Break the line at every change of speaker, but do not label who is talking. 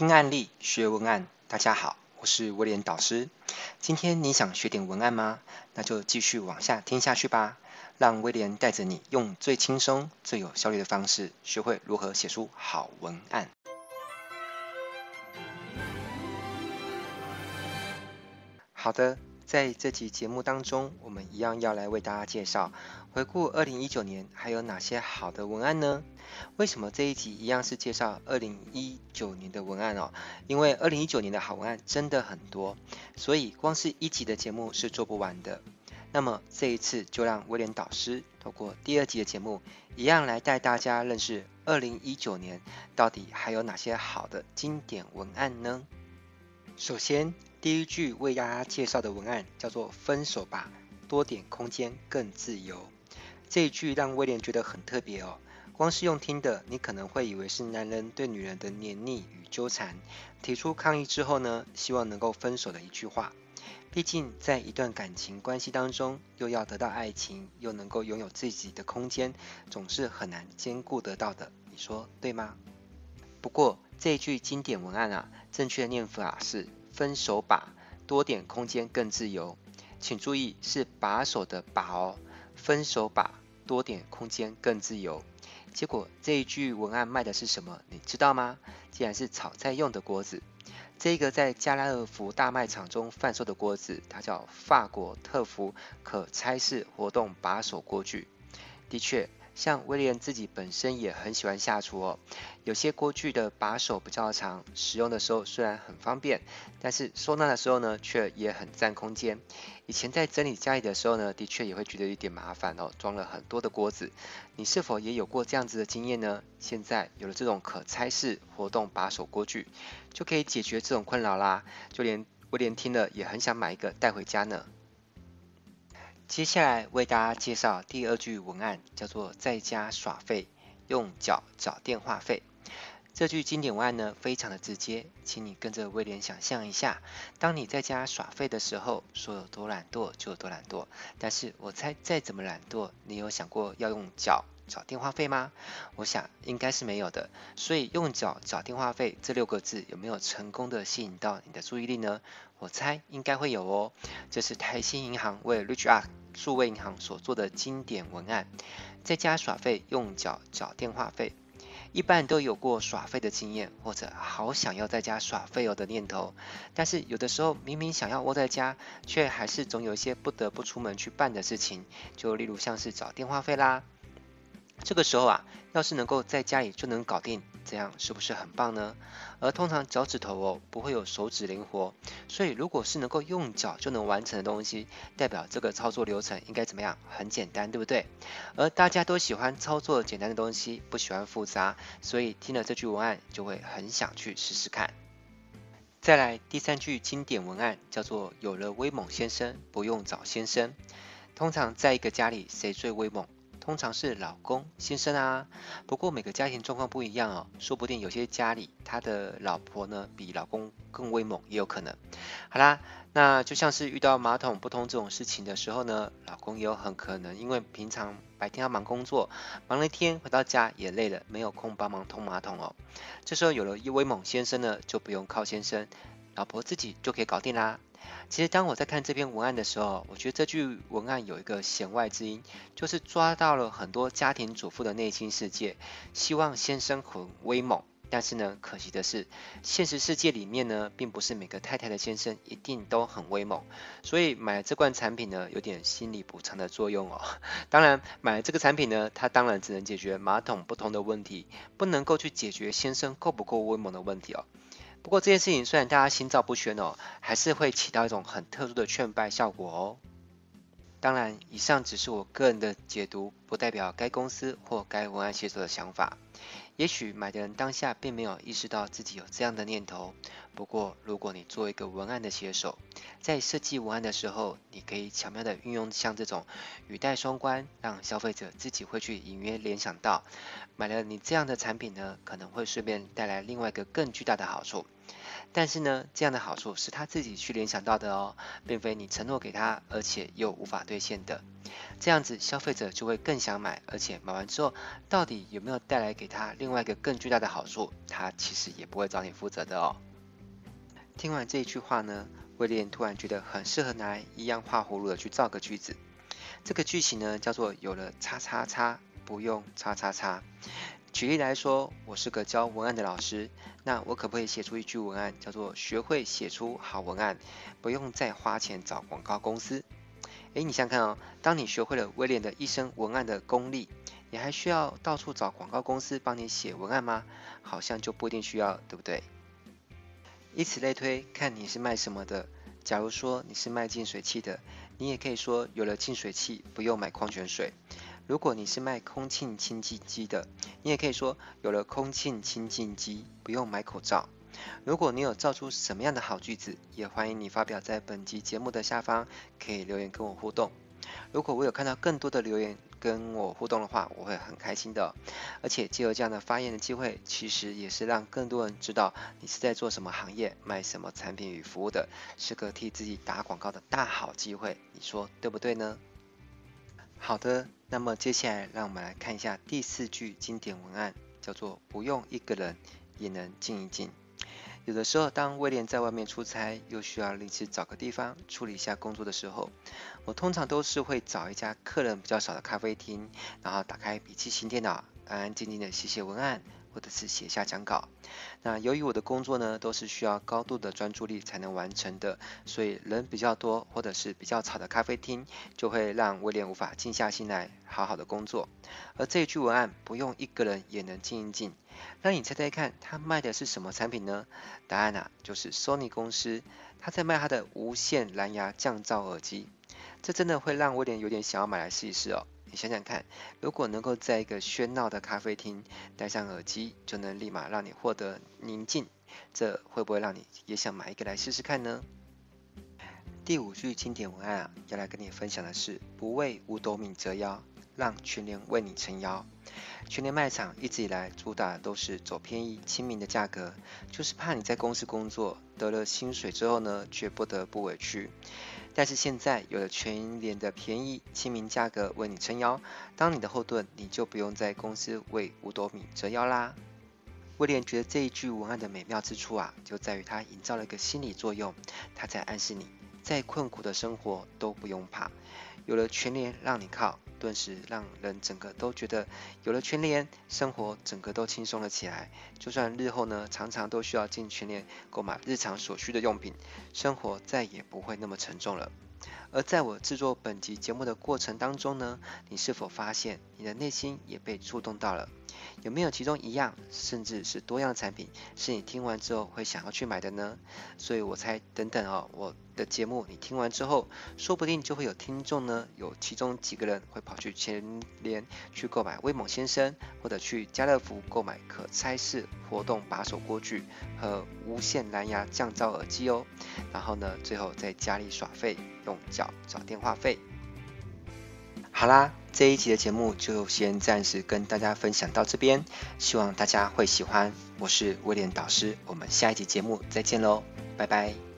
听案例学文案，大家好，我是威廉导师。今天你想学点文案吗？那就继续往下听下去吧。让威廉带着你用最轻松、最有效率的方式，学会如何写出好文案。好的。在这期节目当中，我们一样要来为大家介绍回顾二零一九年还有哪些好的文案呢？为什么这一集一样是介绍二零一九年的文案哦？因为二零一九年的好文案真的很多，所以光是一集的节目是做不完的。那么这一次就让威廉导师透过第二集的节目，一样来带大家认识二零一九年到底还有哪些好的经典文案呢？首先。第一句为大家介绍的文案叫做“分手吧，多点空间更自由”。这一句让威廉觉得很特别哦。光是用听的，你可能会以为是男人对女人的黏腻与纠缠，提出抗议之后呢，希望能够分手的一句话。毕竟在一段感情关系当中，又要得到爱情，又能够拥有自己的空间，总是很难兼顾得到的。你说对吗？不过这一句经典文案啊，正确的念法是。分手把，多点空间更自由。请注意，是把手的把哦。分手把，多点空间更自由。结果这一句文案卖的是什么？你知道吗？竟然是炒菜用的锅子。这个在加拉尔福大卖场中贩售的锅子，它叫法国特福可拆式活动把手锅具。的确。像威廉自己本身也很喜欢下厨哦，有些锅具的把手比较长，使用的时候虽然很方便，但是收纳的时候呢，却也很占空间。以前在整理家里的时候呢，的确也会觉得有点麻烦哦，装了很多的锅子。你是否也有过这样子的经验呢？现在有了这种可拆式活动把手锅具，就可以解决这种困扰啦。就连威廉听了也很想买一个带回家呢。接下来为大家介绍第二句文案，叫做“在家耍废，用脚缴电话费”。这句经典文案呢，非常的直接，请你跟着威廉想象一下，当你在家耍废的时候，说有多懒惰就有多懒惰。但是我猜再怎么懒惰，你有想过要用脚缴电话费吗？我想应该是没有的。所以用脚缴电话费这六个字有没有成功的吸引到你的注意力呢？我猜应该会有哦。这是台新银行为 ReachUp 数位银行所做的经典文案，在家耍废用脚缴电话费。一般都有过耍废的经验，或者好想要在家耍废哦的念头。但是有的时候明明想要窝在家，却还是总有一些不得不出门去办的事情。就例如像是找电话费啦。这个时候啊，要是能够在家里就能搞定，这样是不是很棒呢？而通常脚趾头哦不会有手指灵活，所以如果是能够用脚就能完成的东西，代表这个操作流程应该怎么样？很简单，对不对？而大家都喜欢操作简单的东西，不喜欢复杂，所以听了这句文案就会很想去试试看。再来第三句经典文案叫做“有了威猛先生，不用找先生”。通常在一个家里，谁最威猛？通常是老公先生啊，不过每个家庭状况不一样哦，说不定有些家里他的老婆呢比老公更威猛也有可能。好啦，那就像是遇到马桶不通这种事情的时候呢，老公也有很可能因为平常白天要忙工作，忙了一天回到家也累了，没有空帮忙通马桶哦。这时候有了威猛先生呢，就不用靠先生，老婆自己就可以搞定啦。其实当我在看这篇文案的时候，我觉得这句文案有一个弦外之音，就是抓到了很多家庭主妇的内心世界，希望先生很威猛。但是呢，可惜的是，现实世界里面呢，并不是每个太太的先生一定都很威猛。所以买这罐产品呢，有点心理补偿的作用哦。当然，买这个产品呢，它当然只能解决马桶不通的问题，不能够去解决先生够不够威猛的问题哦。不过这件事情虽然大家心照不宣哦，还是会起到一种很特殊的劝败效果哦。当然，以上只是我个人的解读，不代表该公司或该文案写作的想法。也许买的人当下并没有意识到自己有这样的念头。不过，如果你做一个文案的写手，在设计文案的时候，你可以巧妙地运用像这种语带双关，让消费者自己会去隐约联想到，买了你这样的产品呢，可能会顺便带来另外一个更巨大的好处。但是呢，这样的好处是他自己去联想到的哦，并非你承诺给他，而且又无法兑现的。这样子，消费者就会更想买，而且买完之后，到底有没有带来给他另外一个更巨大的好处，他其实也不会找你负责的哦。听完这一句话呢，威廉突然觉得很适合拿来一样画葫芦的去造个句子。这个句型呢，叫做有了叉叉叉，不用叉叉叉。举例来说，我是个教文案的老师，那我可不可以写出一句文案，叫做学会写出好文案，不用再花钱找广告公司？诶，你想看哦，当你学会了威廉的一身文案的功力，你还需要到处找广告公司帮你写文案吗？好像就不一定需要，对不对？以此类推，看你是卖什么的。假如说你是卖净水器的，你也可以说有了净水器，不用买矿泉水。如果你是卖空气清净机的，你也可以说有了空气清净机，不用买口罩。如果你有造出什么样的好句子，也欢迎你发表在本集节目的下方，可以留言跟我互动。如果我有看到更多的留言跟我互动的话，我会很开心的。而且借由这样的发言的机会，其实也是让更多人知道你是在做什么行业、卖什么产品与服务的，是个替自己打广告的大好机会。你说对不对呢？好的。那么接下来，让我们来看一下第四句经典文案，叫做“不用一个人也能静一静”。有的时候，当威廉在外面出差，又需要临时找个地方处理一下工作的时候，我通常都是会找一家客人比较少的咖啡厅，然后打开笔记型电脑，安安静静的写写文案。或者是写下讲稿，那由于我的工作呢，都是需要高度的专注力才能完成的，所以人比较多或者是比较吵的咖啡厅，就会让威廉无法静下心来好好的工作。而这一句文案不用一个人也能静一静，那你猜猜看，他卖的是什么产品呢？答案啊，就是 Sony 公司，他在卖他的无线蓝牙降噪耳机，这真的会让威廉有点想要买来试一试哦。你想想看，如果能够在一个喧闹的咖啡厅戴上耳机，就能立马让你获得宁静，这会不会让你也想买一个来试试看呢？第五句经典文案啊，要来跟你分享的是“不为五斗米折腰，让全年为你撑腰”。全年卖场一直以来主打的都是走便宜、亲民的价格，就是怕你在公司工作得了薪水之后呢，却不得不委屈。但是现在有了全联的便宜亲民价格为你撑腰，当你的后盾，你就不用在公司为五斗米折腰啦。威廉觉得这一句文案的美妙之处啊，就在于它营造了一个心理作用，它在暗示你，再困苦的生活都不用怕，有了全联让你靠。顿时让人整个都觉得有了全联，生活整个都轻松了起来。就算日后呢，常常都需要进全联购买日常所需的用品，生活再也不会那么沉重了。而在我制作本集节目的过程当中呢，你是否发现你的内心也被触动到了？有没有其中一样，甚至是多样的产品，是你听完之后会想要去买的呢？所以我猜，等等哦，我的节目你听完之后，说不定就会有听众呢，有其中几个人会跑去全联去购买威猛先生，或者去家乐福购买可拆式活动把手锅具和无线蓝牙降噪耳机哦。然后呢，最后在家里耍废，用脚找电话费。好啦。这一集的节目就先暂时跟大家分享到这边，希望大家会喜欢。我是威廉导师，我们下一集节目再见喽，拜拜。